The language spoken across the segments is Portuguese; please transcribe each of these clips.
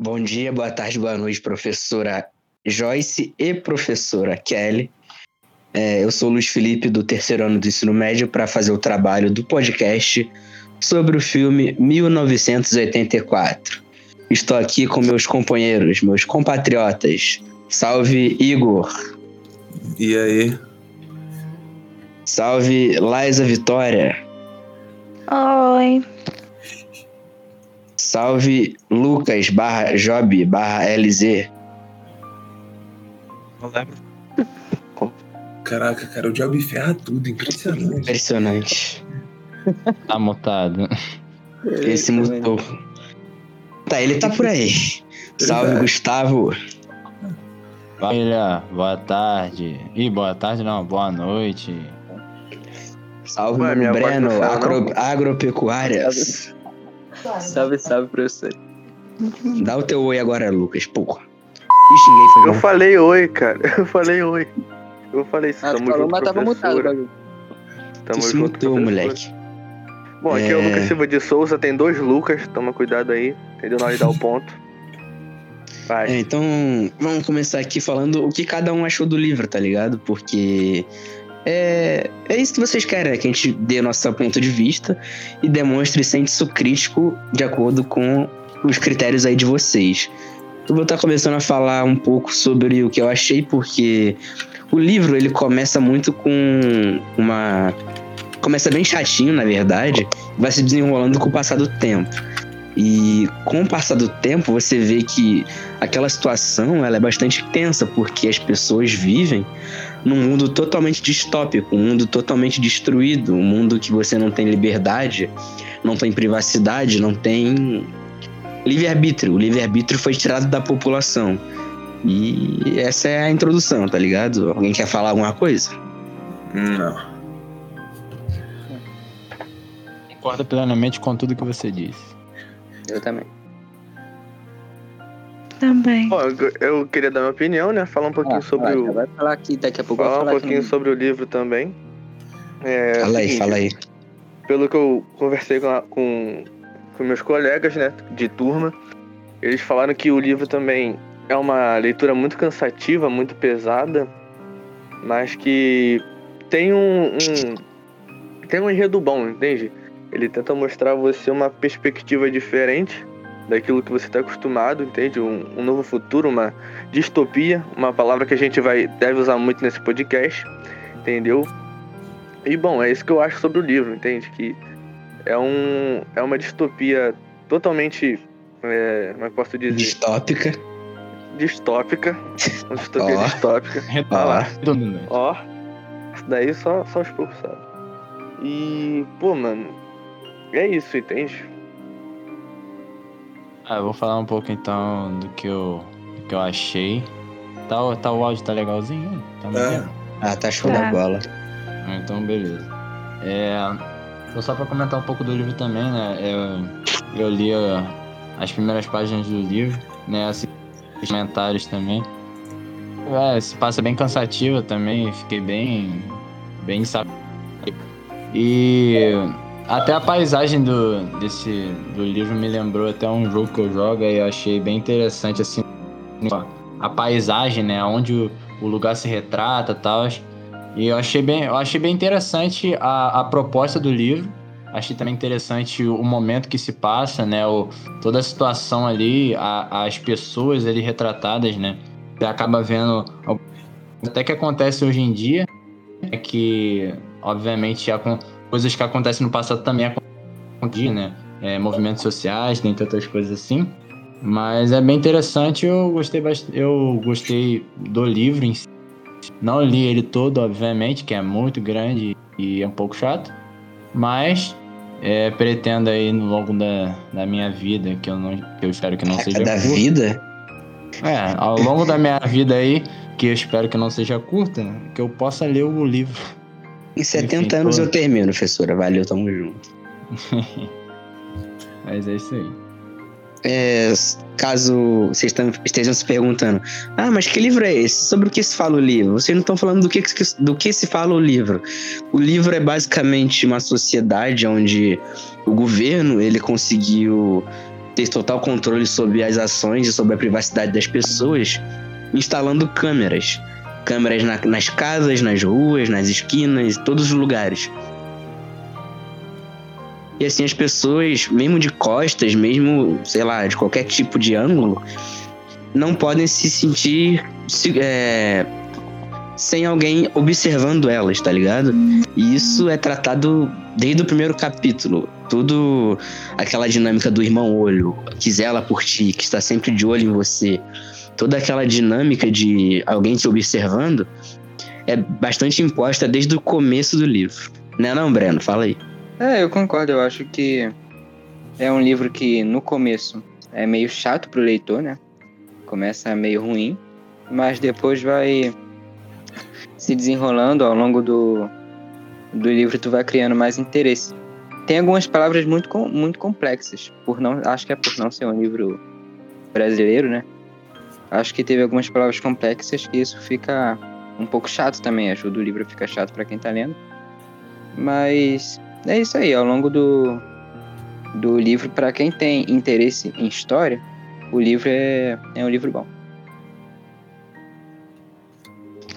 Bom dia, boa tarde, boa noite, professora Joyce e professora Kelly. É, eu sou o Luiz Felipe, do terceiro ano do ensino médio, para fazer o trabalho do podcast sobre o filme 1984. Estou aqui com meus companheiros, meus compatriotas. Salve, Igor. E aí? Salve, Laisa Vitória. Oi. Salve, Lucas barra Job barra LZ. Caraca, cara, o Job ferra tudo, impressionante. Impressionante. Tá mutado. Esse mutou. Tá, ele tá por aí. Salve. Gustavo. Família, boa tarde. Ih, boa tarde não, boa noite. Salve, Ué, Breno. não fala, agro- não? agropecuárias. Salve, salve, professor. Dá o teu oi agora, Lucas. Porra. Ixi, ninguém foi Eu mal. falei oi, cara. Eu falei oi. Eu falei isso. Ah, tamo falou, junto, mas tava mutado o bagulho. Tamo Tu se junto, mutou, moleque. Bom, aqui é... o É. Lucas Silva de Souza, tem dois Lucas, toma cuidado aí, entendeu? Na hora de dar o ponto. Vai. É, então, vamos começar aqui falando o que cada um achou do livro, tá ligado? Porque é, é isso que vocês querem, né? Que a gente dê nosso ponto de vista e demonstre senso crítico de acordo com os critérios aí de vocês. Eu vou estar começando a falar um pouco sobre o que eu achei, porque o livro ele começa muito com uma. Começa bem chatinho, na verdade, vai se desenrolando com o passar do tempo. E com o passar do tempo, você vê que aquela situação ela é bastante tensa, porque as pessoas vivem num mundo totalmente distópico, um mundo totalmente destruído, um mundo que você não tem liberdade, não tem privacidade, não tem livre-arbítrio. O livre-arbítrio foi tirado da população. E essa é a introdução, tá ligado? Alguém quer falar alguma coisa? Não. Concordo plenamente com tudo que você disse. Eu também. Também. Bom, eu- eu queria dar minha opinião, né? Falar um pouquinho Ah, sobre vai, o. vai falar aqui, daqui a pouco Falar vou um falar pouquinho aqui. sobre o livro também. É, fala aí, fala aí. Pelo que eu conversei com, a- com, com meus colegas, né, de turma, eles falaram que o livro também é uma leitura muito cansativa, muito pesada, mas que tem um, um tem um enredo bom, entende? Ele tenta mostrar a você uma perspectiva diferente daquilo que você está acostumado, entende? Um, um novo futuro, uma distopia, uma palavra que a gente vai deve usar muito nesse podcast, entendeu? E bom, é isso que eu acho sobre o livro, entende? Que é, um, é uma distopia totalmente. É, como é que eu posso dizer? Distópica. Distópica. Uma distopia Ó. distópica. Ó. Redundante. Ó. Isso daí só, só os poucos sabem. E, pô, mano. É isso, entende? Ah, eu vou falar um pouco então do que eu, do que eu achei. Tá, o- tá, o áudio tá legalzinho? Tá É. vendo? ah, tá show Tá. da bola. Ah, Então, beleza. É, só pra comentar um pouco do livro também, né? Eu, eu li ah, as primeiras páginas do livro, né? Assisti os comentários também. É, se passa bem cansativa também, fiquei bem. bem sabe. E até a paisagem do, desse, do livro me lembrou até um jogo que eu jogo e eu achei bem interessante, assim, a paisagem, né? Onde o, o lugar se retrata e tal. E eu achei bem, eu achei bem interessante a, a proposta do livro. Achei também interessante o momento que se passa, né? O, toda a situação ali, a- as pessoas ali retratadas, né? Você acaba vendo até que acontece hoje em dia, é que obviamente acon- coisas que acontecem no passado também acontecem, né? É, movimentos sociais, dentre outras coisas assim. Mas é bem interessante, eu gostei bastante, eu gostei do livro em si. Não li ele todo, obviamente, que é muito grande e é um pouco chato. Mas é, pretendo aí no longo da, da minha vida, que eu, não, que eu espero que não seja da curta. vida? É, ao longo da minha vida aí, que eu espero que não seja curta, que eu possa ler o livro. Em 70 Enfim, anos eu termino, professora. Valeu, tamo junto. Mas é isso aí. É, caso vocês estejam se perguntando, ah, mas que livro é esse? Sobre o que se fala o livro? Vocês não estão falando do que, que- do que se fala o livro. O livro é basicamente uma sociedade onde o governo ele conseguiu ter total controle sobre as ações e sobre a privacidade das pessoas, instalando câmeras. Câmeras na- nas casas, nas ruas, nas esquinas, em todos os lugares. E assim as pessoas, mesmo de costas, mesmo, sei lá, de qualquer tipo de ângulo, não podem se sentir se- é, sem alguém observando elas, tá ligado? E isso é tratado desde o primeiro capítulo. Tudo aquela dinâmica do irmão olho, que zela por ti, que está sempre de olho em você. Toda aquela dinâmica de alguém te observando é bastante imposta desde o começo do livro. Né não, Breno? Fala aí. É, eu concordo. Eu acho que é um livro que no começo é meio chato pro leitor, né? Começa meio ruim, mas depois vai se desenrolando ao longo do, do livro, tu vai criando mais interesse. Tem algumas palavras muito, muito complexas, por não, acho que é por não ser um livro brasileiro, né? Acho que teve algumas palavras complexas que isso fica um pouco chato também, ajuda o livro a ficar chato pra quem tá lendo. Mas é isso aí, ao longo do, do livro, pra quem tem interesse em história, o livro é, é um livro bom.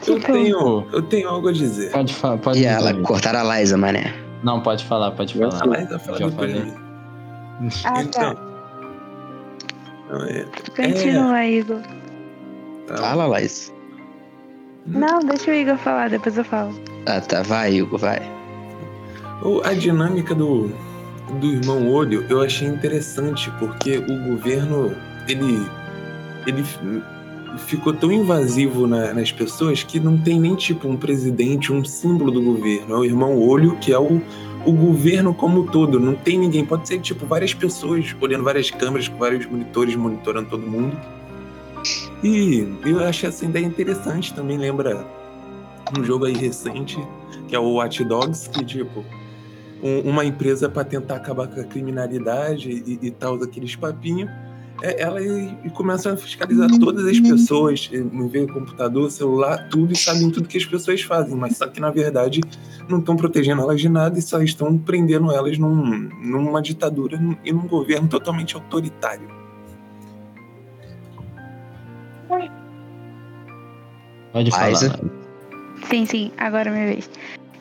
Eu Tipo, tenho, eu tenho algo a dizer. Pode falar, pode E dizer. ela, cortaram a Liza, mané. Não, pode falar, pode A falar. Liza fala Já falei. mim. Ah, tá. Então. É, Continua, Igor. Tá. Fala, Liza. Não, deixa o Igor falar, depois eu falo. Ah, tá. Vai, Hugo, vai. O- A dinâmica do, do irmão olho eu achei interessante, porque o governo, ele, ele ficou tão invasivo na- nas pessoas que não tem nem tipo um presidente, um símbolo do governo. É o irmão olho, que é o, o governo como um todo. Não tem ninguém. Pode ser tipo várias pessoas olhando várias câmeras com vários monitores monitorando todo mundo. E eu achei essa ideia interessante. Também lembra um jogo aí recente, que é o Watch Dogs, que tipo um- uma empresa para tentar acabar com a criminalidade e, e tal, aqueles papinhos, é, ela e, e começa a fiscalizar todas as pessoas, e não vê computador, celular, tudo, e sabem tudo que as pessoas fazem, mas só que na verdade não estão protegendo elas de nada e só estão prendendo elas num- numa ditadura e num governo totalmente autoritário. Pode falar. Liza. Sim, sim, agora é minha vez.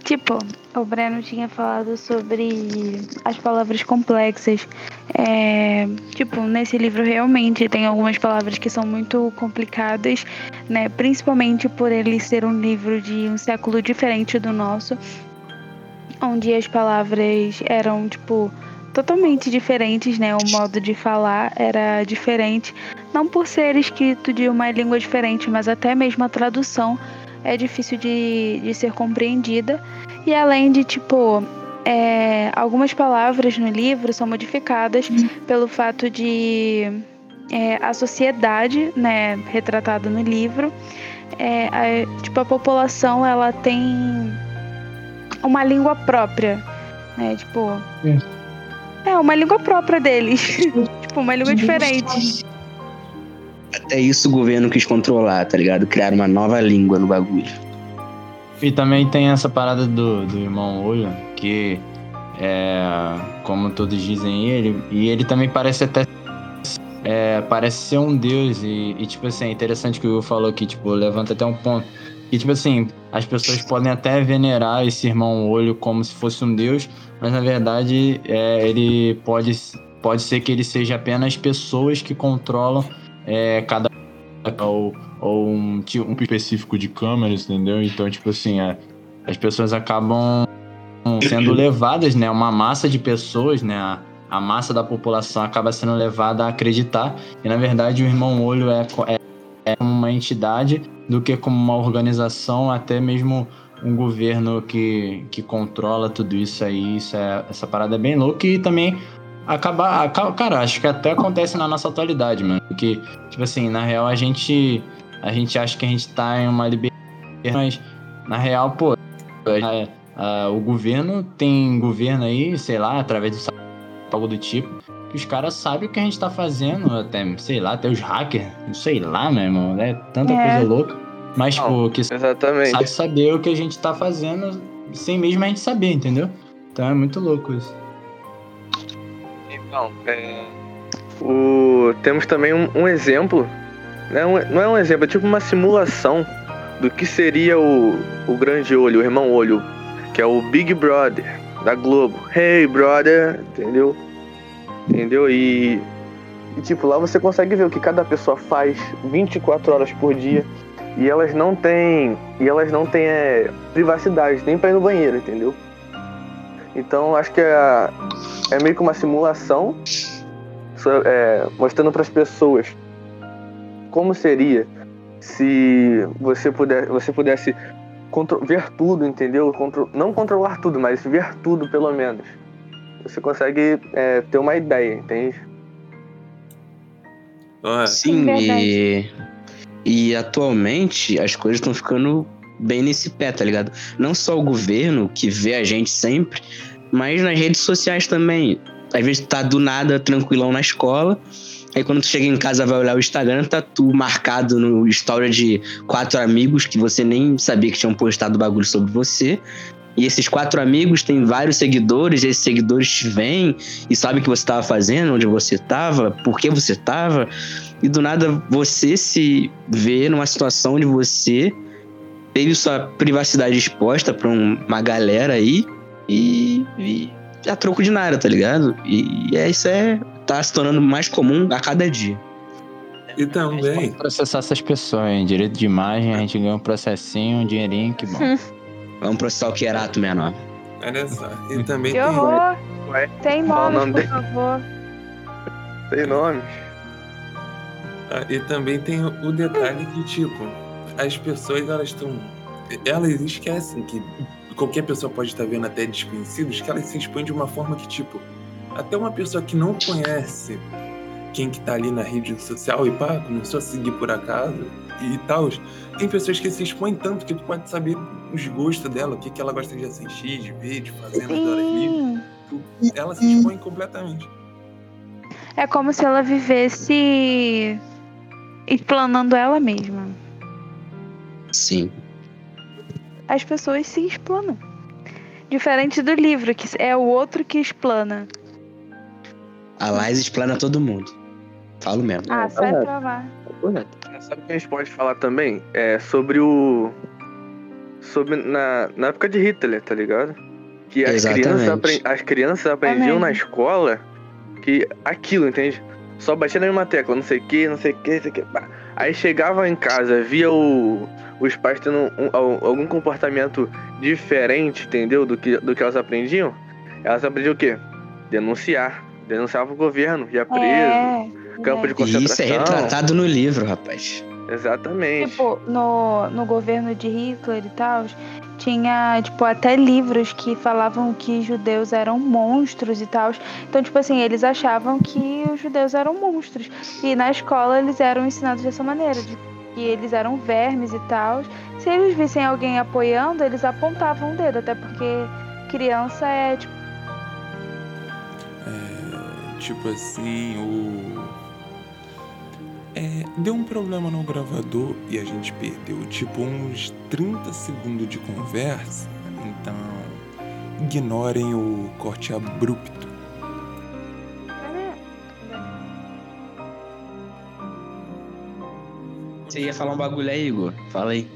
Tipo, o Breno tinha falado sobre as palavras complexas. É, tipo, nesse livro realmente tem algumas palavras que são muito complicadas, né? Principalmente por ele ser um livro de um século diferente do nosso, onde as palavras eram, tipo, totalmente diferentes, né? O modo de falar era diferente, não por ser escrito de uma língua diferente, mas até mesmo a tradução é difícil de, de ser compreendida. E além de, tipo, é, algumas palavras no livro são modificadas pelo fato de é, a sociedade, né, retratada no livro, é, a- tipo, a população, ela tem uma língua própria, né, tipo... É, uma língua própria deles. tipo, uma língua diferente. Até isso o governo quis controlar, tá ligado? Criar uma nova língua no bagulho. E também tem essa parada do, do irmão olho, que é, como todos dizem ele, e ele também parece até é, parece ser um deus e, e, tipo assim, é interessante que o Will falou que tipo levanta até um ponto e tipo assim, as pessoas podem até venerar esse irmão olho como se fosse um deus, mas na verdade é, ele pode pode ser que ele seja apenas pessoas que controlam é, cada ou, ou um tipo um específico de câmeras, entendeu? Então, tipo assim, é, as pessoas acabam sendo levadas, né? Uma massa de pessoas, né? A, a massa da população acaba sendo levada a acreditar e, na verdade, o Irmão Olho é, é, é uma entidade do que como uma organização, até mesmo um governo que, que controla tudo isso aí. Isso é, essa parada é bem louca e também acaba, acaba. Cara, acho que até acontece na nossa atualidade, mano. Porque, tipo assim, na real a gente. A gente acha que a gente tá em uma liberdade, mas na real, pô, é, ah, o governo tem governo aí, sei lá, através do algo do tipo, que os caras sabem o que a gente tá fazendo, até, sei lá, até os hackers, não sei lá, meu irmão, é tanta É. coisa louca. Mas, Não, pô, que Exatamente. sabe saber o que a gente tá fazendo sem mesmo a gente saber, entendeu? Então é muito louco isso. Então, é, O, temos também um, um exemplo, né? Um- não é um exemplo, é tipo uma simulação do que seria o, o grande olho, o irmão olho, que é o Big Brother da Globo. Hey, brother, entendeu? Entendeu? E, e, tipo, lá você consegue ver o que cada pessoa faz 24 horas por dia. E elas não têm. E elas não têm é, privacidade, nem pra ir no banheiro, entendeu? Então acho que é, é meio que uma simulação é, mostrando para as pessoas como seria se você, puder, você pudesse ver tudo, entendeu? Contro- não controlar tudo, mas ver tudo pelo menos. Você consegue é, ter uma ideia, entende? Ó, Sim, e, e atualmente as coisas estão ficando bem nesse pé, tá ligado? Não só o governo, que vê a gente sempre, mas nas redes sociais também. Às vezes tu tá do nada tranquilão na escola, aí quando tu chega em casa vai olhar o Instagram, tá tu marcado no história de quatro amigos que você nem sabia que tinham postado bagulho sobre você. E esses quatro amigos têm vários seguidores, e esses seguidores te veem e sabem o que você estava fazendo, onde você estava, por que você estava. E do nada você se vê numa situação onde você teve sua privacidade exposta pra um- uma galera aí e, e a troco de nada, tá ligado? E, é, isso é tá se tornando mais comum a cada dia. e A gente pode também, processar essas pessoas, hein? Direito de imagem, a gente ganha um processinho, um dinheirinho, que bom. Vamos processar o Kierato menor. olha só, e também Que tem. horror! Ué, Tem qual o nomes, nome por dele? favor. Tem nomes. Ah, E também tem o detalhe que, tipo, as pessoas, elas estão. Elas esquecem que qualquer pessoa pode estar vendo até desconhecidos, que elas se expõem de uma forma que, tipo, até uma pessoa que não conhece quem que tá ali na rede social e pá, começou a seguir por acaso e tal. Tem pessoas que se expõem tanto que tu pode saber os gostos dela, o que, que ela gosta de assistir, de ver, de fazer nas horas livres. Ela se expõe completamente. É como se ela vivesse explanando ela mesma. Sim. As pessoas se explanam. Diferente do livro, que é o outro que explana. A Lais explana todo mundo. Falo mesmo. Ah, sai é. pra lá. Correto. Sabe o que a gente pode falar também? É sobre o. Sobre na, na época de Hitler, tá ligado? Que as Exatamente. crianças, as crianças aprendiam na escola que aquilo, entende? Só batia na mesma tecla, não sei o que, não sei o que, não sei o que. Aí chegava em casa, via o, os pais tendo um- al- algum comportamento diferente, entendeu? Do que, do que elas aprendiam. Elas aprendiam o quê? Denunciar. Denunciava o governo, ia preso, É, campo de E isso é concentração. retratado no livro, rapaz. Exatamente. Tipo, no, no governo de Hitler e tal, tinha, tipo, até livros que falavam que judeus eram monstros e tal. Então, tipo assim, eles achavam que os judeus eram monstros. E na escola eles eram ensinados dessa maneira, de que eles eram vermes e tal. Se eles vissem alguém apoiando, eles apontavam o dedo, até porque criança é, tipo, É, tipo assim, o. É, deu um problema no gravador e a gente perdeu tipo uns 30 segundos de conversa. Então, ignorem o corte abrupto. Você ia falar um bagulho aí, Igor? Fala aí.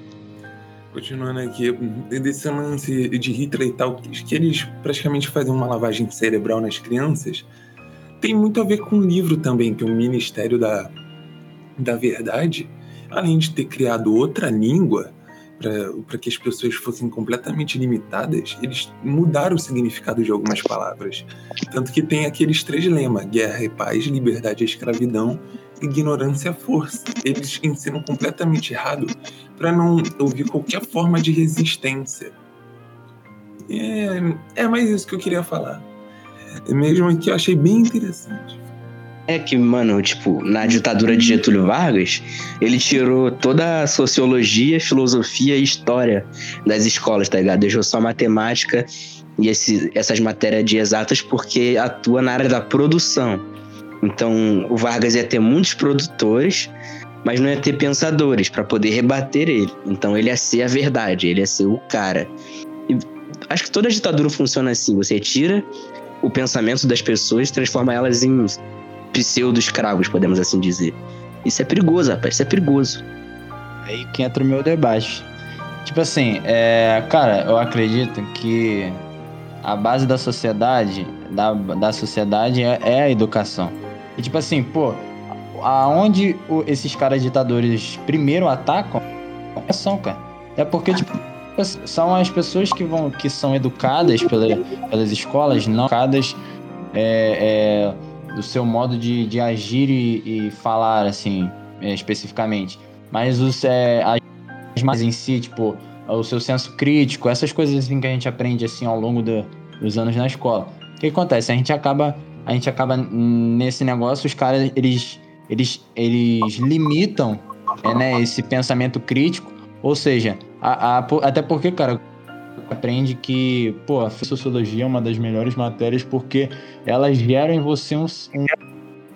Continuando aqui, desse lance de Hitler e tal, que eles praticamente fazem uma lavagem cerebral nas crianças, tem muito a ver com o livro também, que é o Ministério da, da Verdade, além de ter criado outra língua para que as pessoas fossem completamente limitadas, eles mudaram o significado de algumas palavras. Tanto que tem aqueles três lemas: guerra e paz, liberdade e escravidão, ignorância e força. Eles ensinam completamente errado para não ouvir qualquer forma de resistência. É, é mais isso que eu queria falar. Mesmo que eu achei bem interessante. É que, mano, tipo, na ditadura de Getúlio Vargas, ele tirou toda a sociologia, filosofia e história das escolas, tá ligado? Deixou só matemática e esse- essas matérias de exatas porque atua na área da produção. Então, o Vargas ia ter muitos produtores, mas não ia ter pensadores para poder rebater ele. Então, ele ia ser a verdade, ele ia ser o cara. E acho que toda ditadura funciona assim: você tira o pensamento das pessoas transforma elas em pseudo-escravos, podemos assim dizer. Isso é perigoso, rapaz, isso é perigoso. Aí que entra o meu debate. Tipo assim, é, cara, eu acredito que a base da sociedade, da, da sociedade é, é a educação. E tipo assim, pô, aonde o- esses caras ditadores primeiro atacam é educação, cara. É porque, tipo, são as pessoas que vão, que são educadas pela, pelas escolas, não educadas é, é, do seu modo de, de agir e, e falar, assim, é, especificamente. Mas os, é, as mais em si, tipo, o seu senso crítico, essas coisas assim que a gente aprende assim ao longo do- dos anos na escola. O que acontece? A gente acaba, a gente acaba nesse negócio, os caras eles eles, eles limitam é, né, esse pensamento crítico, ou seja, a, a- até porque, cara, aprende que, pô, a sociologia é uma das melhores matérias porque elas geram em você um,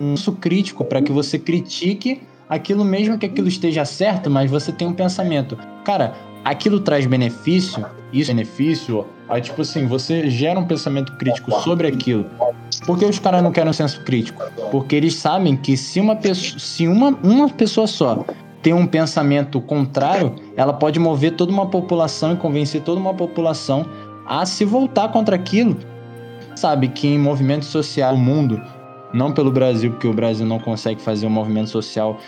um, um crítico para que você critique aquilo mesmo que aquilo esteja certo, mas você tem um pensamento. Cara, aquilo traz benefício, isso é benefício, aí tipo assim, você gera um pensamento crítico sobre aquilo. Por que os caras não querem um senso crítico? Porque eles sabem que se uma pessoa, se uma, uma pessoa só tem um pensamento contrário, ela pode mover toda uma população e convencer toda uma população a se voltar contra aquilo. Sabe que em movimento social no mundo, não pelo Brasil, porque o Brasil não consegue fazer um movimento social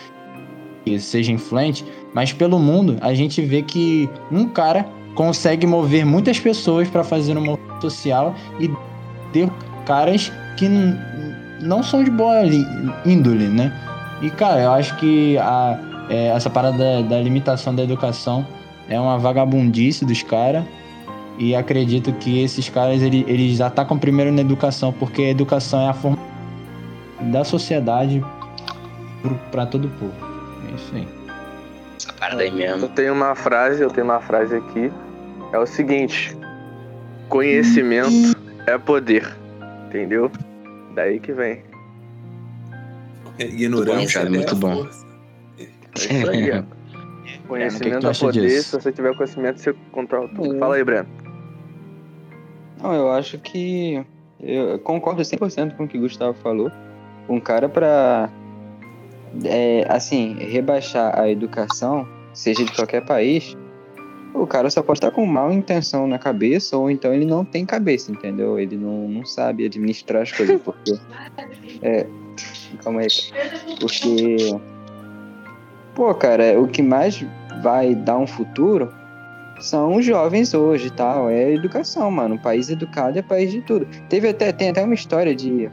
que seja influente, mas pelo mundo a gente vê que um cara consegue mover muitas pessoas para fazer um movimento social e ter caras que não são de boa índole, né? E cara, eu acho que a, é, essa parada da, da limitação da educação é uma vagabundice dos caras. E acredito que esses caras ele- eles atacam primeiro na educação, porque a educação é a forma da sociedade para todo o povo. É isso aí. Essa parada aí mesmo. Eu tenho uma frase, eu tenho uma frase aqui. É o seguinte: conhecimento é poder. Entendeu? Daí que vem. É, ignorância Muito bom, Thiago, é muito bom. É isso aí, ó. Conhecimento é acha poder, disso? se você tiver conhecimento, você controla tudo. Hum. Fala aí, Breno. Não, eu acho que. Eu concordo 100% com o que o Gustavo falou. Um cara pra. é, assim, rebaixar a educação, seja de qualquer país, o cara só pode estar com mal intenção na cabeça, ou então ele não tem cabeça, entendeu? Ele não, não sabe administrar as coisas, porque. É. Calma aí. Porque. Pô, cara, o que mais vai dar um futuro são os jovens hoje e tal. É a educação, mano. Um país educado é país de tudo. Teve até, tem até uma história de.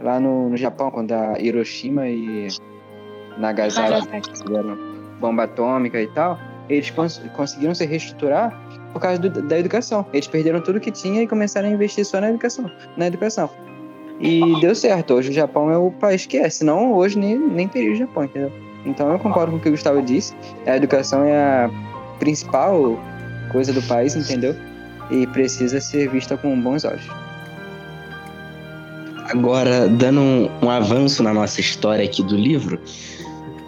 Lá no, no Japão, quando a Hiroshima e Nagasaki Nagasaki. fizeram bomba atômica e tal, eles cons- conseguiram se reestruturar por causa do- da educação. Eles perderam tudo que tinha e começaram a investir só na educação. Na educação. E deu certo. Hoje o Japão é o país que é. Senão hoje nem, nem teria o Japão, entendeu? Então eu concordo com o que o Gustavo disse. A educação é a principal coisa do país, entendeu? E precisa ser vista com bons olhos. Agora, dando um, um avanço na nossa história aqui do livro,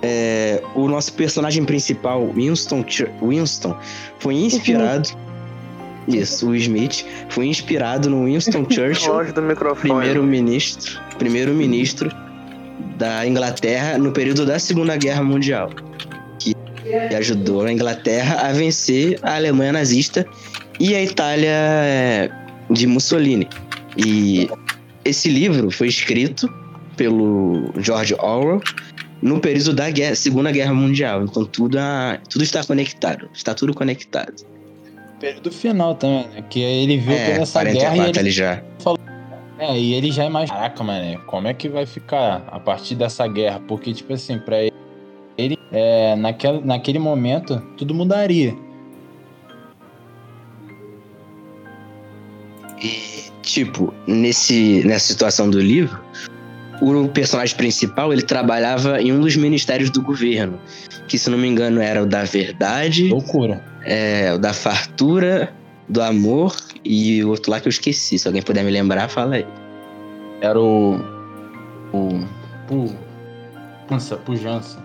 é, o nosso personagem principal, Winston, Winston, foi inspirado. Isso, o Smith foi inspirado no Winston Churchill, primeiro-ministro, primeiro-ministro da Inglaterra no período da Segunda Guerra Mundial, que ajudou a Inglaterra a vencer a Alemanha nazista e a Itália é, de Mussolini. E esse livro foi escrito pelo George Orwell no período da guerra- Segunda Guerra Mundial. Então tudo, a- tudo está conectado, está tudo conectado. Período final também, né? Que ele viu toda É, essa guerra e 44 ele já. É, e ele já imagina, caraca, mano, como é que vai ficar a partir dessa guerra? Porque, tipo assim, pra ele, ele é, naquele, naquele momento, tudo mudaria. E, tipo, nesse, nessa situação do livro, o personagem principal, ele trabalhava em um dos ministérios do governo, que se não me engano era o da verdade, Loucura. é, o da fartura, do amor e o outro lá que eu esqueci. Se alguém puder me lembrar, fala aí. Era o. O. Pu, pujança, pujança.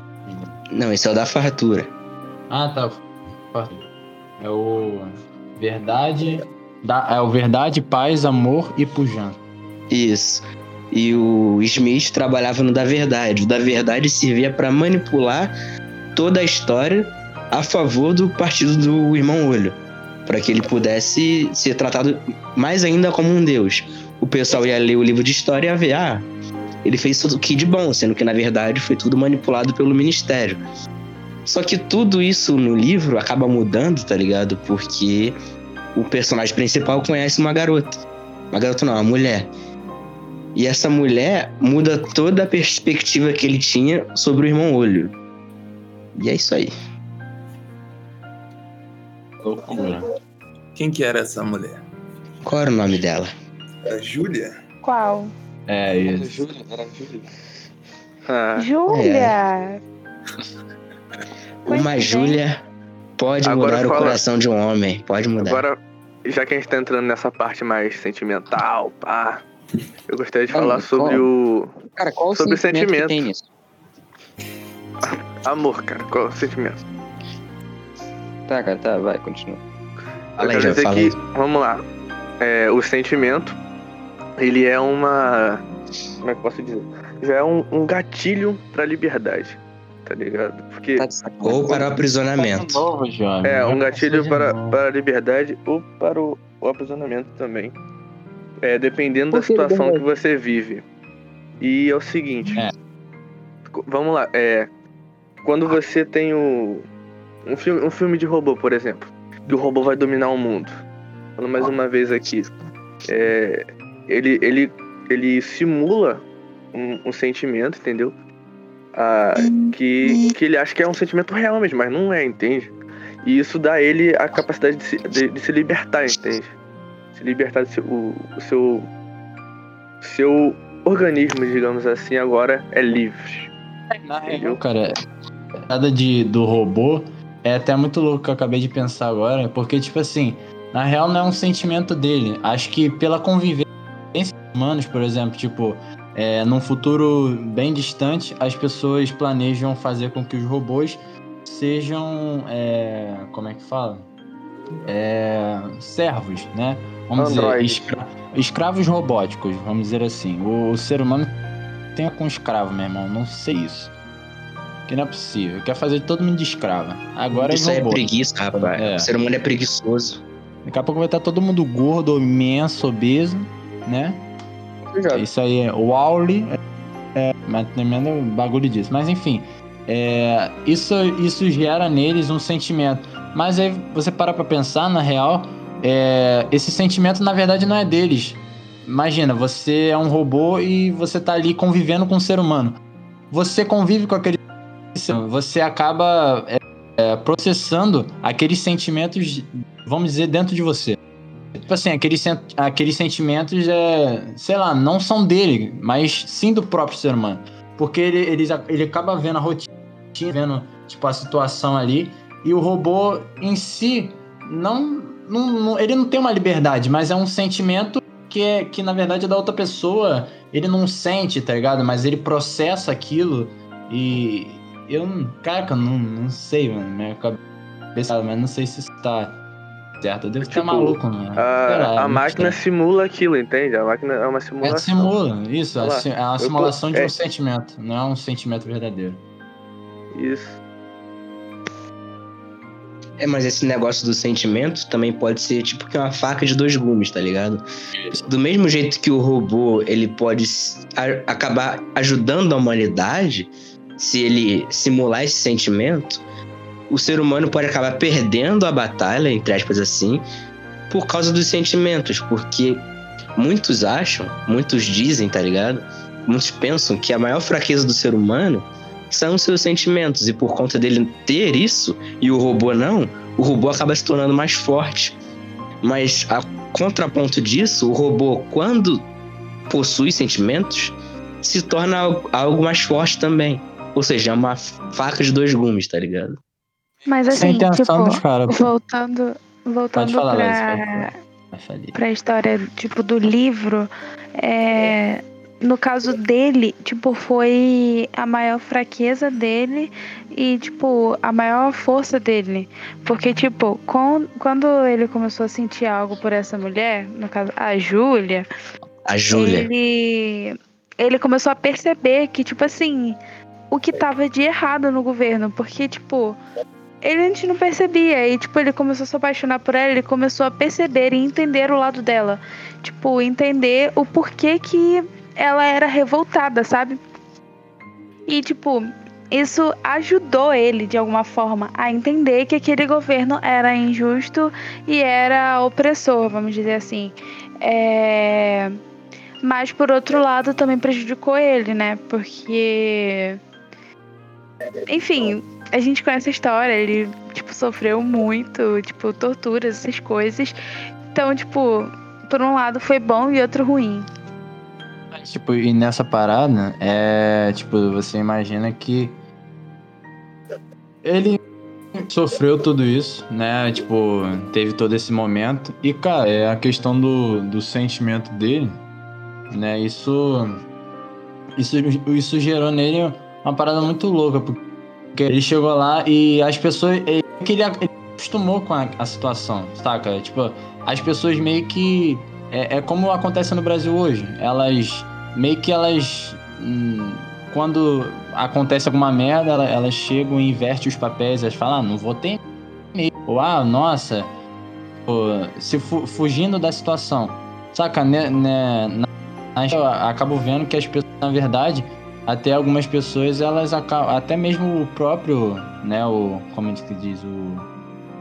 Não, esse é o da fartura. Ah, tá. É o. Verdade. Da, é o verdade, paz, amor e pujança. Isso. E o Smith trabalhava no da verdade. O da verdade servia para manipular toda a história a favor do partido do irmão Olho, para que ele pudesse ser tratado mais ainda como um deus. O pessoal ia ler o livro de história e ia ver, ah, ele fez tudo que de bom, sendo que na verdade foi tudo manipulado pelo ministério. Só que tudo isso no livro acaba mudando, tá ligado? Porque o personagem principal conhece uma garota. Uma garota não, uma mulher. E essa mulher muda toda a perspectiva que ele tinha sobre o irmão Olho. E é isso aí. Loucura. Quem que era essa mulher? Qual era o nome dela? A Júlia? Qual? É isso. Júlia, era Júlia. Ah, Júlia! Uma Coincidência. Júlia pode Agora mudar o fala- coração de um homem. Pode mudar. agora, já que a gente tá entrando nessa parte mais sentimental, pá, eu gostaria de falar sobre qual? o Cara, qual o Sobre sentimento, sentimento. que tem nisso? amor, cara. Qual é o sentimento? Tá, cara, tá, vai, continua. Fala eu quero dizer que, vamos lá, é, o sentimento, ele é uma, como é que eu posso dizer? Já é um, um gatilho pra liberdade, tá ligado? Porque Tá. Ou para o aprisionamento. Novo, jovem. é um gatilho para, para a liberdade ou para o, o aprisionamento também. É, dependendo da situação que você vive. E é o seguinte, É. vamos lá, é, quando você tem o, um, filme, um filme de robô, por exemplo, que o robô vai dominar o mundo. Falando mais uma vez aqui, é, ele, ele, ele simula um, um sentimento, entendeu? Ah, que, que ele acha que é um sentimento real mesmo, mas não é, entende? E isso dá a ele a capacidade de se, de, de se libertar, entende? Se libertar do seu, o, o seu, seu organismo, digamos assim, agora é livre. Na real, cara, nada de, do robô é até muito louco que eu acabei de pensar agora, porque, tipo assim, na real não é um sentimento dele. Acho que pela convivência humanos, por exemplo, tipo, é, num futuro bem distante, as pessoas planejam fazer com que os robôs sejam. é, como é que fala? É, servos, né? Vamos dizer, Androides. escra- escravos robóticos, vamos dizer assim. O, o ser humano tem com escravo, meu irmão. Não sei isso. Que não é possível. Quer fazer todo mundo de escravo. Agora Isso é aí é preguiça, rapaz. É. O ser humano é preguiçoso. Daqui a pouco vai estar todo mundo gordo, imenso, obeso, né? Isso aí é o Wally. É, mas tremendo bagulho disso. Mas enfim. é, isso, isso gera neles um sentimento. Mas aí você para pra pensar, na real, é, esse sentimento na verdade não é deles. Imagina, você é um robô e você tá ali convivendo com um ser humano. Você convive com aquele você acaba é, é, processando aqueles sentimentos, vamos dizer, dentro de você. Tipo assim, aqueles, aqueles sentimentos, é, sei lá, não são dele, mas sim do próprio ser humano. Porque ele, ele, ele acaba vendo a rotina, vendo tipo, a situação ali, e o robô em si, não, não, não- ele não tem uma liberdade, mas é um sentimento que, é, que na verdade é da outra pessoa, ele não sente, tá ligado? Mas ele processa aquilo e eu, não- cara, eu não, não sei, mano, minha cabeça, mas não sei se isso tá certo. Eu devo estar Tipo, maluco, mano. A, a muito máquina simula aquilo, entende? A máquina é uma É, simulação. simula, isso, é é uma tô- simulação de é- um sentimento, não é um sentimento verdadeiro. Isso. É, mas esse negócio do sentimento também pode ser tipo que uma faca de dois gumes, tá ligado? Do mesmo jeito que o robô ele pode a- acabar ajudando a humanidade, se ele simular esse sentimento, o ser humano pode acabar perdendo a batalha, entre aspas assim, por causa dos sentimentos, porque muitos acham, muitos dizem, tá ligado? Muitos pensam que a maior fraqueza do ser humano são os seus sentimentos, e por conta dele ter isso e o robô não, o robô acaba se tornando mais forte. Mas a contraponto disso, o robô, quando possui sentimentos, se torna algo- mais forte também. Ou seja, é uma faca de dois gumes, tá ligado? Mas assim, intenção tipo, caras. pô. voltando, voltando falar, pra, falir. pra história, tipo, do livro, é, no caso dele, tipo, foi a maior fraqueza dele e, tipo, a maior força dele. Porque, tipo, com- quando ele começou a sentir algo por essa mulher, no caso, a Júlia, A Júlia. ele ele começou a perceber que, tipo assim, o que tava de errado no governo. Porque, tipo, ele a gente não percebia. E, tipo, ele começou a se apaixonar por ela, ele começou a perceber e entender o lado dela. Tipo, entender o porquê que ela era revoltada, sabe? E, tipo, isso ajudou ele, de alguma forma, a entender que aquele governo era injusto e era opressor, vamos dizer assim. É... Mas, por outro lado, também prejudicou ele, né? Porque. Enfim, a gente conhece a história, ele, tipo, sofreu muito, tipo, torturas, essas coisas. Então, tipo, por um lado foi bom e outro ruim. Tipo, e nessa parada, é. Tipo, você imagina que. Ele sofreu tudo isso, né? Tipo, teve todo esse momento. E, cara, é a questão do, do sentimento dele, né? Isso, isso. Isso gerou nele uma parada muito louca. Porque ele chegou lá e as pessoas. Ele, ele acostumou com a, a situação, saca? Tipo, as pessoas meio que. É, é como acontece no Brasil hoje. Elas meio que elas. Hum, quando acontece alguma merda, elas, elas chegam e invertem os papéis, elas falam, ah, não votei nele. Ou, ah, nossa, pô, se fu fugindo da situação. Saca, né, né, na, eu acabo vendo que as pessoas, na verdade, até algumas pessoas, elas acabam, até mesmo o próprio, né, o, como a gente diz, o,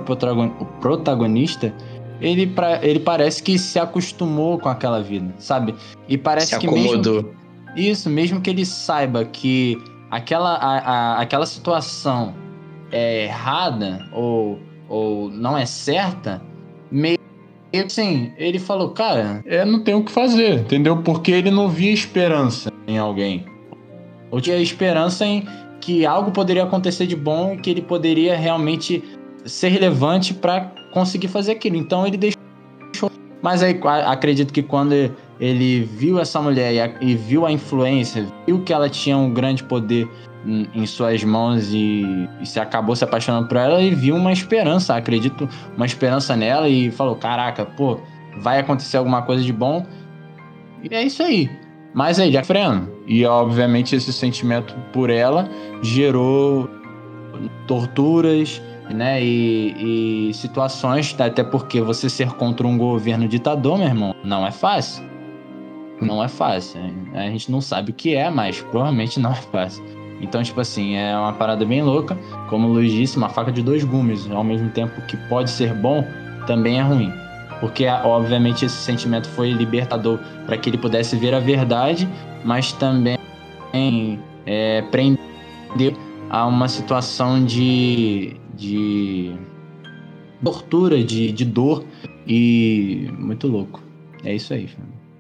o protagonista, ele, pra, ele parece que se acostumou com aquela vida, sabe? E parece se que mesmo isso, mesmo que ele saiba que aquela, a, a, aquela situação é errada ou, ou não é certa, meio assim, ele falou, cara, eu não tenho o que fazer, entendeu? Porque ele não via esperança em alguém. Ou tinha esperança em que algo poderia acontecer de bom e que ele poderia realmente ser relevante para conseguir fazer aquilo. Então ele deixou. Mas aí acredito que quando ele viu essa mulher e, viu a influência, viu que ela tinha um grande poder em, suas mãos e, se acabou se apaixonando por ela, e viu uma esperança, acredito, uma esperança nela e falou: Caraca, pô, vai acontecer alguma coisa de bom. E é isso aí. Mas aí, já freando. E obviamente esse sentimento por ela gerou torturas, né? E, e, situações, até porque você ser contra um governo ditador, meu irmão, não é fácil. Não é fácil. A gente não sabe o que é, mas provavelmente não é fácil. Então, tipo assim, é uma parada bem louca. Como o Luiz disse, uma faca de dois gumes. Ao mesmo tempo que pode ser bom, também é ruim. Porque, obviamente, esse sentimento foi libertador para que ele pudesse ver a verdade, mas também é, prender a uma situação de, de tortura, de, de dor e muito louco. É isso aí,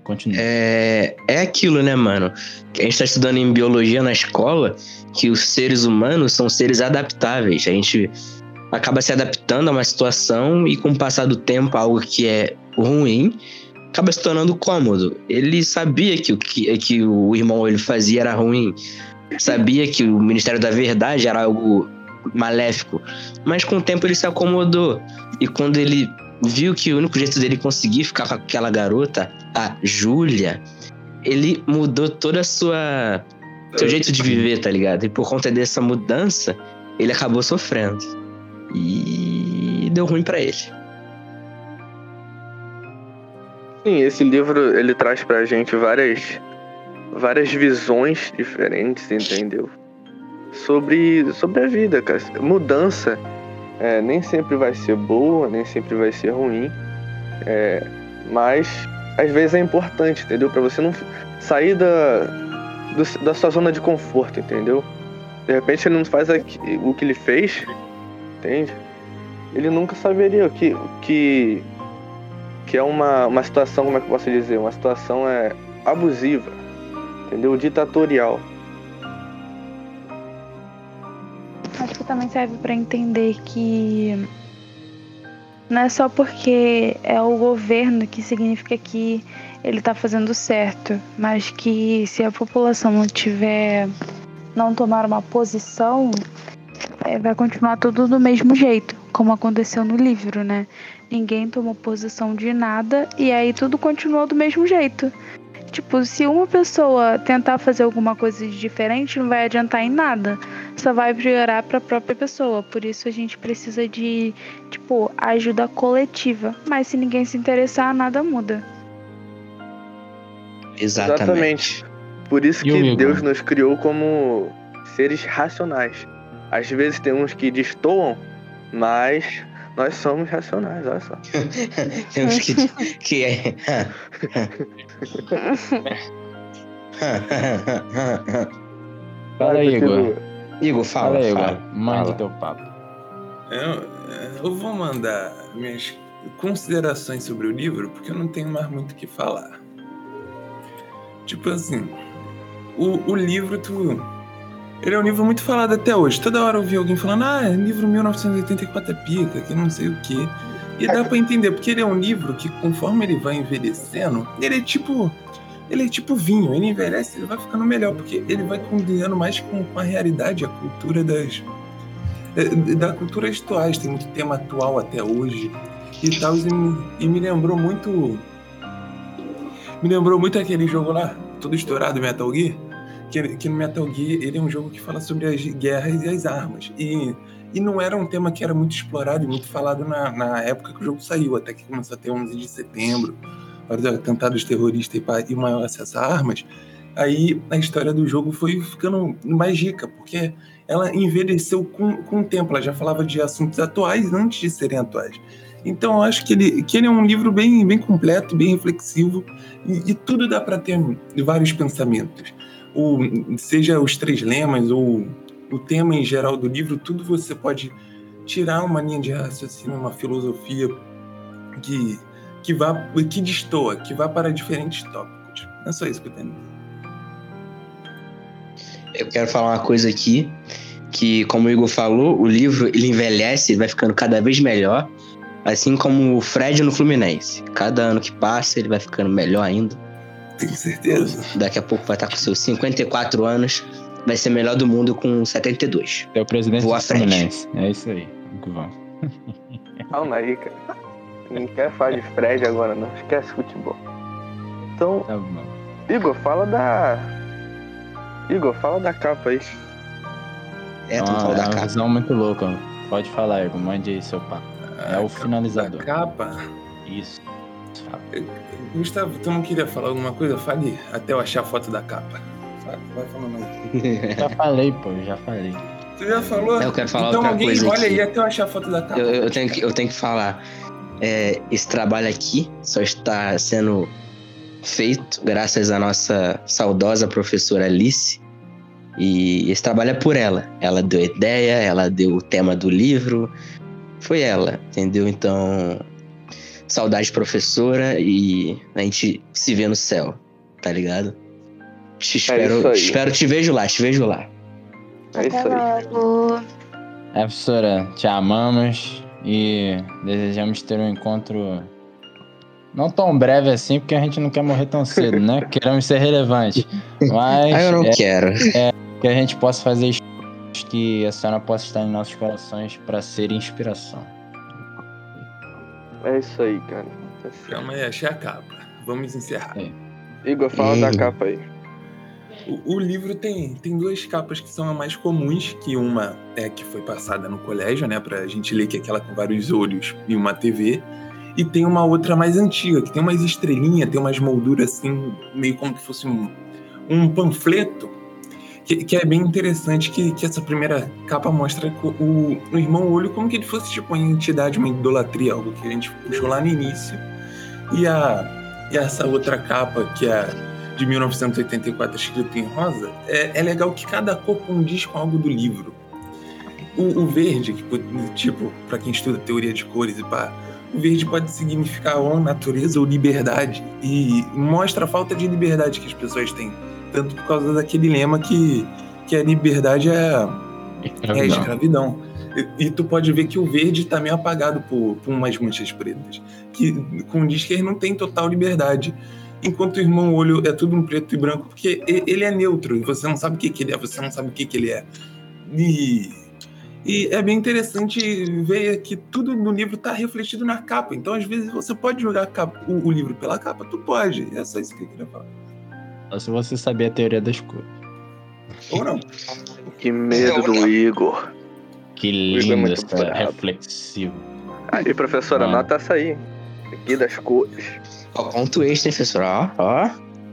Continua. É, é aquilo, né, mano? A gente tá estudando em biologia na escola que os seres humanos são seres adaptáveis. A gente acaba se adaptando a uma situação e com o passar do tempo algo que é ruim acaba se tornando cômodo. Ele sabia que o que, que o irmão ele fazia era ruim, sabia que o Ministério da Verdade era algo maléfico, mas com o tempo ele se acomodou. E quando ele viu que o único jeito dele conseguir ficar com aquela garota, a Júlia, ele mudou toda a sua seu jeito de viver, tá ligado? E por conta dessa mudança, ele acabou sofrendo. E deu ruim para ele. Sim, esse livro ele traz pra gente várias várias visões diferentes, entendeu? Sobre, sobre a vida, cara. Mudança é, nem sempre vai ser boa, nem sempre vai ser ruim, é, mas às vezes é importante, entendeu? Para você não sair da, do, da sua zona de conforto, entendeu? De repente ele não faz o que ele fez, entende? Ele nunca saberia o que, que, que é uma, uma situação, como é que eu posso dizer? Uma situação é abusiva, entendeu? Ditatorial. Acho que também serve para entender que não é só porque é o governo que significa que ele está fazendo certo, mas que se a população não tiver, não tomar uma posição, é, vai continuar tudo do mesmo jeito, como aconteceu no livro, né? Ninguém tomou posição de nada e aí tudo continuou do mesmo jeito. tipo, se uma pessoa tentar fazer alguma coisa de diferente, não vai adiantar em nada. Só vai piorar para a própria pessoa. Por isso a gente precisa de, tipo, ajuda coletiva. Mas se ninguém se interessar, nada muda. Exatamente. Exatamente. Por isso que? Deus nos criou como seres racionais. Às vezes tem uns que destoam, mas nós somos racionais, olha só. Temos que. que é. Fala aí, Igor. Igor, Fala fala, aí, fala. Igor. Mande fala. teu papo. Eu, eu vou mandar minhas considerações sobre o livro, porque eu não tenho mais muito o que falar. Tipo assim, o, o livro, tu. Ele é um livro muito falado até hoje. Toda hora eu vi alguém falando, ah, é livro 1984 é pica, que não sei o quê. E dá pra entender, porque ele é um livro que, conforme ele vai envelhecendo, ele é tipo. Ele é tipo vinho, ele envelhece, ele vai ficando melhor, porque ele vai combinando mais com, a realidade, a cultura das. eh, Da cultura atuais, tem muito tema atual até hoje e tal, e e me lembrou muito. Me lembrou muito aquele jogo lá, todo estourado Metal Gear, que, que no Metal Gear ele é um jogo que fala sobre as guerras e as armas. E, e não era um tema que era muito explorado e muito falado na, na época que o jogo saiu, até que começou a ter 11 de setembro, vários atentados terroristas e, e maior acesso a armas. Aí a história do jogo foi ficando mais rica, porque ela envelheceu com, com o tempo, ela já falava de assuntos atuais antes de serem atuais. Então eu acho que ele, que ele é um livro bem, bem completo, bem reflexivo, e, e tudo dá para ter vários pensamentos. O, seja os três lemas ou o tema em geral do livro, tudo você pode tirar uma linha de raciocínio, uma filosofia que, que, vá, que destoa, que vá para diferentes tópicos. É só isso que eu tenho. Eu quero falar uma coisa aqui, que como o Igor falou, o livro ele envelhece, vai ficando cada vez melhor, assim como o Fred no Fluminense. Cada ano que passa, ele vai ficando melhor ainda. Tenho certeza. Daqui a pouco vai estar com seus 54 anos, vai ser melhor do mundo com 72. É o presidente Vou à do. Fluminense. É isso aí. Vamos que vamos. Calma aí, cara. Não quer falar de Fred agora, não. Esquece futebol. Então, Tá bom. Igor, fala da. Igor, fala da capa aí. É, tu Ah, falou é da uma capa. visão muito louca. Pode falar, Igor. Mande aí seu papo. É o A finalizador. capa. Isso. Gustavo, tu não queria falar alguma coisa? Fale até eu achar a foto da capa. Vai, vai falando aí. Já falei, pô. Já falei. Tu já falou? Eu quero falar então outra alguém coisa olha aqui. aí até eu achar a foto da capa. Eu, eu tenho que, eu tenho que falar. É, esse trabalho aqui só está sendo feito graças à nossa saudosa professora Alice. E esse trabalho é por ela. Ela deu a ideia, ela deu o tema do livro. Foi ela, entendeu? Então, saudade professora e a gente se vê no céu, tá ligado? Te espero, isso aí. espero te vejo lá, te vejo lá. É isso Até aí. logo. É, professora, te amamos e desejamos ter um encontro não tão breve assim, porque a gente não quer morrer tão cedo, né? Queremos ser relevantes. Mas Ah, eu não é quero. que a gente possa fazer isso, que a senhora possa estar em nossos corações para ser inspiração. É isso aí, cara. Certo. Calma aí, achei a capa. Vamos encerrar. Igor, fala Hum. da capa aí. O, o livro tem, tem duas capas que são as mais comuns, que uma é que foi passada no colégio, né, pra gente ler, que é aquela com vários olhos e uma TV. E tem uma outra mais antiga, que tem umas estrelinhas, tem umas molduras assim, meio como que fosse um, um panfleto, que, que é bem interessante, que, que essa primeira capa mostra o, o irmão olho como que ele fosse tipo uma entidade, uma idolatria, algo que a gente puxou lá no início. E, a, e essa outra capa, que é de 1984 escrito em rosa, é, é legal que cada cor condiz com algo do livro. O, o verde, tipo, para quem estuda teoria de cores e pá, o verde pode significar ou natureza ou liberdade. E mostra a falta de liberdade que as pessoas têm. Tanto por causa daquele lema que, que a liberdade é, é a escravidão. E, e tu pode ver que o verde tá meio apagado por, por umas manchas pretas. Que condiz que ele não tem total liberdade. Enquanto o irmão olho é tudo um preto e branco, porque ele é neutro, e você não sabe o que, que ele é, você não sabe o que, que ele é. E, e é bem interessante ver que tudo no livro tá refletido na capa. Então, às vezes, você pode jogar capa- o, o livro pela capa, tu pode. É só isso que eu queria falar. Só se você saber a teoria das cores. Ou não. Que medo do Igor. Que é lindo essa reflexivo. Aí, professora, Ah. anota essa aí. Aqui das cores. Ó, ponto extra, hein, professor? Ó, ó.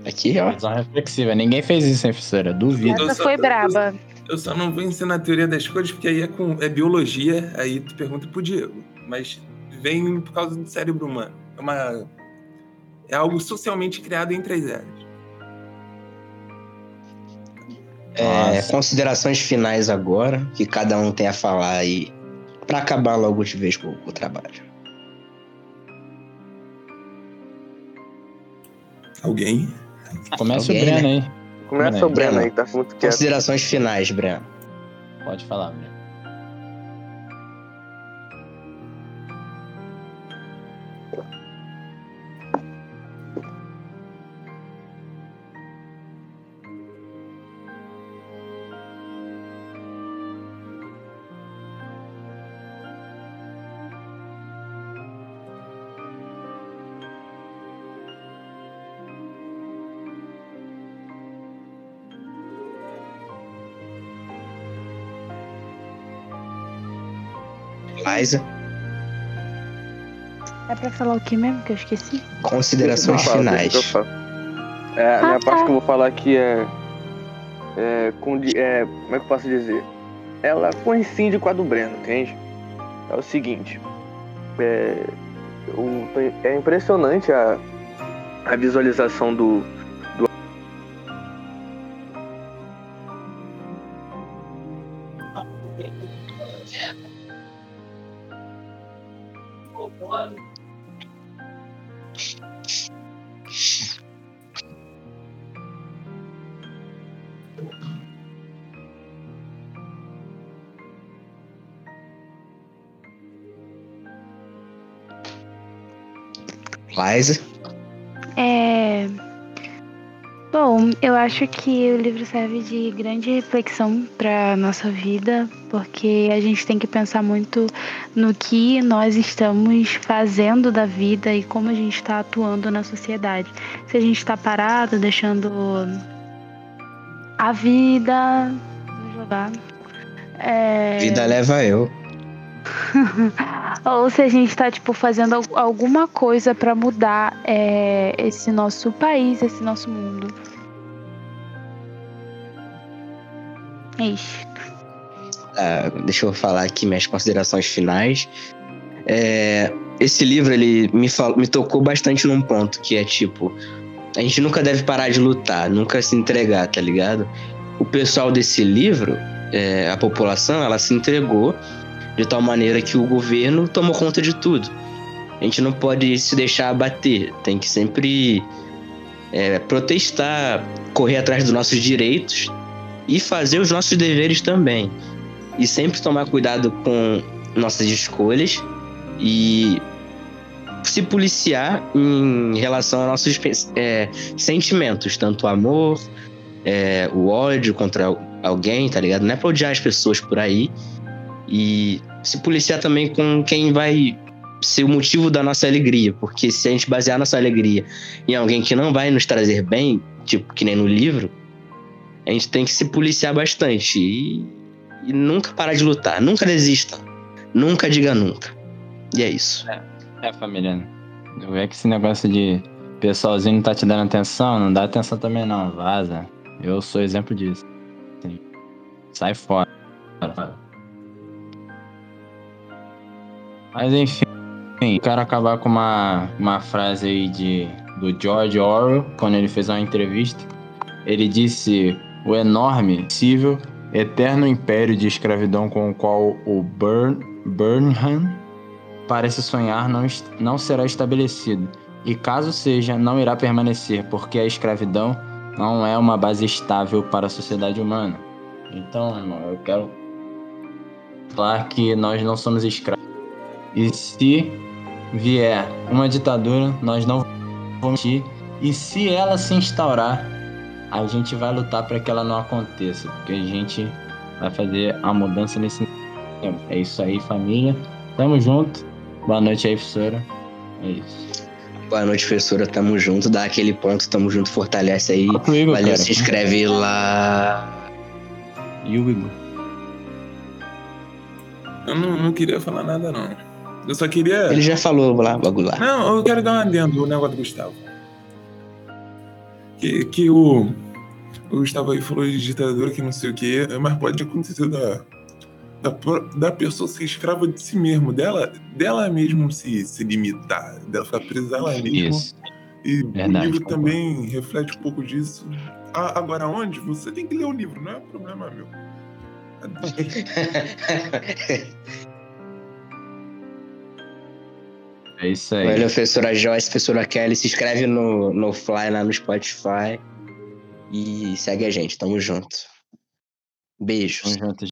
Aqui, ó. Visão reflexiva. Ninguém fez isso, hein, professora? Duvido. Eu Essa só- foi braba. Eu só não vou ensinar a teoria das cores porque aí é, com, é biologia, aí tu pergunta pro Diego. Mas vem por causa do cérebro humano. É uma. É algo socialmente criado entre as áreas. É, considerações finais agora, que cada um tem a falar aí, pra acabar logo de vez com, com o trabalho. Alguém? Começa Alguém, o Breno aí. Começa o Breno aí, tá muito quieto. Considerações finais, Breno. Pode falar, Breno. Pra falar o que mesmo que eu esqueci? considerações Eu finais. eu. É, a Ah, minha tá. parte que eu vou falar aqui é, é, condi- é. Como é que eu posso dizer? Ela coincide com a do Breno, entende? É o seguinte. É, o- é impressionante a, a visualização do, Liza, É. Bom, eu acho que o livro serve de grande reflexão para nossa vida, porque a gente tem que pensar muito no que nós estamos fazendo da vida e como a gente está atuando na sociedade. Se a gente está parado, deixando a vida nos levar. É... vida leva eu. Ou se a gente tá, tipo, fazendo al- alguma coisa pra mudar é, esse nosso país, esse nosso mundo. É isso. Ah, deixa eu falar aqui minhas considerações finais. É, esse livro ele me, fal- me tocou bastante num ponto que é tipo a gente nunca deve parar de lutar, nunca se entregar, tá ligado? O pessoal desse livro, é, a população, ela se entregou de tal maneira que o governo tomou conta de tudo. A gente não pode se deixar abater, tem que sempre é, protestar, correr atrás dos nossos direitos e fazer os nossos deveres também. E sempre tomar cuidado com nossas escolhas e se policiar em relação aos nossos é, sentimentos, tanto o amor, é, o ódio contra al- alguém, tá ligado? Não é pra odiar as pessoas por aí. E se policiar também com quem vai ser o motivo da nossa alegria, porque se a gente basear nossa alegria em alguém que não vai nos trazer bem, tipo que nem no livro, a gente tem que se policiar bastante e, e nunca parar de lutar, nunca desista, nunca diga nunca. E é isso. É, família. Eu vejo que esse negócio de pessoalzinho não tá te dando atenção, não dá atenção também não, vaza. Eu sou exemplo disso. Sim. Sai fora. Mas enfim, quero acabar com uma, uma frase aí de, do George Orwell, quando ele fez uma entrevista. Ele disse: O enorme, possível, eterno império de escravidão com o qual o Burn, Burnham parece sonhar não, não será estabelecido, e caso seja, não irá permanecer, porque a escravidão não é uma base estável para a sociedade humana. Então, irmão, eu quero falar que nós não somos escravos. E se vier uma ditadura, nós não vamos ir. E se ela se instaurar, a gente vai lutar para que ela não aconteça, porque a gente vai fazer a mudança nesse tempo. É isso aí, família. Tamo junto. Boa noite aí, professora. É isso. Boa noite, professora. Tamo junto. Dá aquele ponto, tamo junto, fortalece aí. Igor, Valeu, cara. se inscreve lá. E o Igor? Eu não, não queria falar nada, não. Eu só queria. Ele já falou lá, o bagulho lá. Não, eu quero dar um adendo no negócio do Gustavo. Que, que o, o Gustavo aí falou de ditadura que não sei o que, mas pode acontecer da, da, da pessoa ser escrava de si mesmo, dela, dela mesmo se, se limitar, dela ficar presa a ela mesma. Isso. E Verdade, o livro concordo. também reflete um pouco disso. Ah, agora onde? Você tem que ler o livro, não é problema meu. É isso aí. Valeu, professora Joyce, professora Kelly. Se inscreve no, no Fly lá no Spotify. E segue a gente. Tamo junto. Beijos. Tamo junto,